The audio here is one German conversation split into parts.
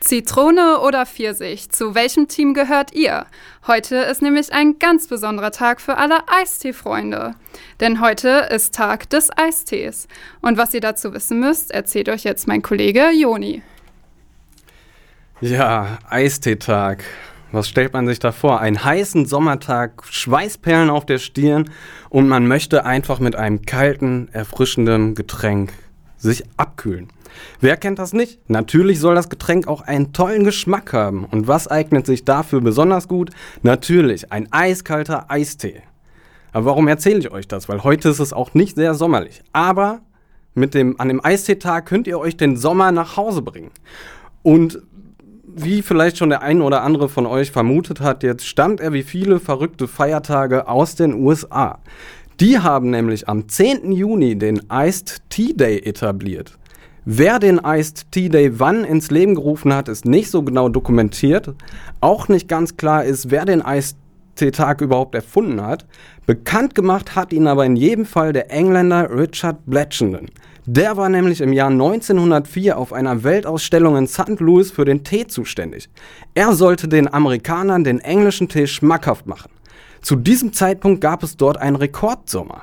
Zitrone oder Pfirsich, zu welchem Team gehört ihr? Heute ist nämlich ein ganz besonderer Tag für alle Eistee-Freunde. Denn heute ist Tag des Eistees. Und was ihr dazu wissen müsst, erzählt euch jetzt mein Kollege Joni. Ja, Eisteetag. Was stellt man sich da vor? Einen heißen Sommertag, Schweißperlen auf der Stirn und man möchte einfach mit einem kalten, erfrischenden Getränk sich abkühlen. Wer kennt das nicht? Natürlich soll das Getränk auch einen tollen Geschmack haben. Und was eignet sich dafür besonders gut? Natürlich ein eiskalter Eistee. Aber warum erzähle ich euch das? Weil heute ist es auch nicht sehr sommerlich. Aber mit dem, an dem Eisteetag könnt ihr euch den Sommer nach Hause bringen. Und wie vielleicht schon der ein oder andere von euch vermutet hat, jetzt stammt er wie viele verrückte Feiertage aus den USA. Die haben nämlich am 10. Juni den Iced Tea Day etabliert. Wer den Iced Tea Day wann ins Leben gerufen hat, ist nicht so genau dokumentiert. Auch nicht ganz klar ist, wer den Iced Tea Tag überhaupt erfunden hat. Bekannt gemacht hat ihn aber in jedem Fall der Engländer Richard Blatchenden. Der war nämlich im Jahr 1904 auf einer Weltausstellung in St. Louis für den Tee zuständig. Er sollte den Amerikanern den englischen Tee schmackhaft machen. Zu diesem Zeitpunkt gab es dort einen Rekordsommer.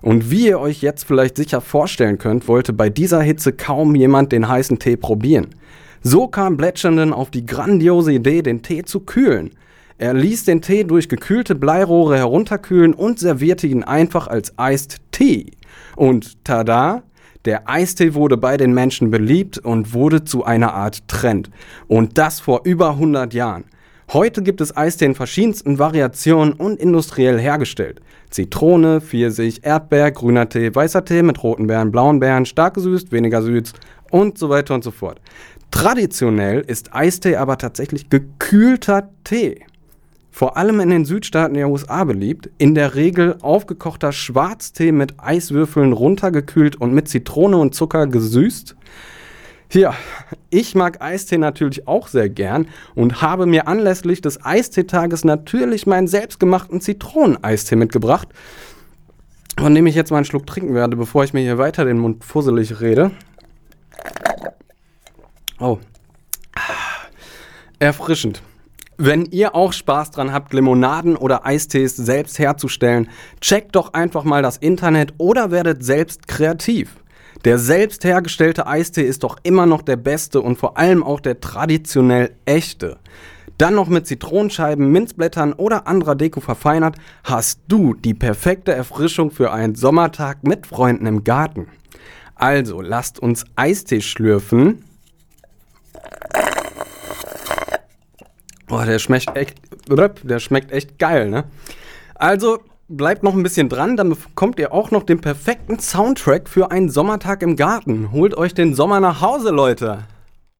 Und wie ihr euch jetzt vielleicht sicher vorstellen könnt, wollte bei dieser Hitze kaum jemand den heißen Tee probieren. So kam Bletchernden auf die grandiose Idee, den Tee zu kühlen. Er ließ den Tee durch gekühlte Bleirohre herunterkühlen und servierte ihn einfach als Iced Tea. Und tada! Der Eistee wurde bei den Menschen beliebt und wurde zu einer Art Trend. Und das vor über 100 Jahren. Heute gibt es Eistee in verschiedensten Variationen und industriell hergestellt. Zitrone, Pfirsich, Erdbeer, grüner Tee, weißer Tee mit roten Beeren, blauen Beeren, stark gesüßt, weniger süß und so weiter und so fort. Traditionell ist Eistee aber tatsächlich gekühlter Tee. Vor allem in den Südstaaten der USA beliebt, in der Regel aufgekochter Schwarztee mit Eiswürfeln runtergekühlt und mit Zitrone und Zucker gesüßt. Ja, ich mag Eistee natürlich auch sehr gern und habe mir anlässlich des Eisteetages natürlich meinen selbstgemachten Zitroneneistee mitgebracht, von dem ich jetzt mal einen Schluck trinken werde, bevor ich mir hier weiter den Mund fusselig rede. Oh. Erfrischend. Wenn ihr auch Spaß dran habt, Limonaden oder Eistees selbst herzustellen, checkt doch einfach mal das Internet oder werdet selbst kreativ. Der selbst hergestellte Eistee ist doch immer noch der beste und vor allem auch der traditionell echte. Dann noch mit Zitronenscheiben, Minzblättern oder anderer Deko verfeinert, hast du die perfekte Erfrischung für einen Sommertag mit Freunden im Garten. Also lasst uns Eistee schlürfen. Boah, der schmeckt echt, der schmeckt echt geil, ne? Also bleibt noch ein bisschen dran, dann bekommt ihr auch noch den perfekten Soundtrack für einen Sommertag im Garten. Holt euch den Sommer nach Hause, Leute.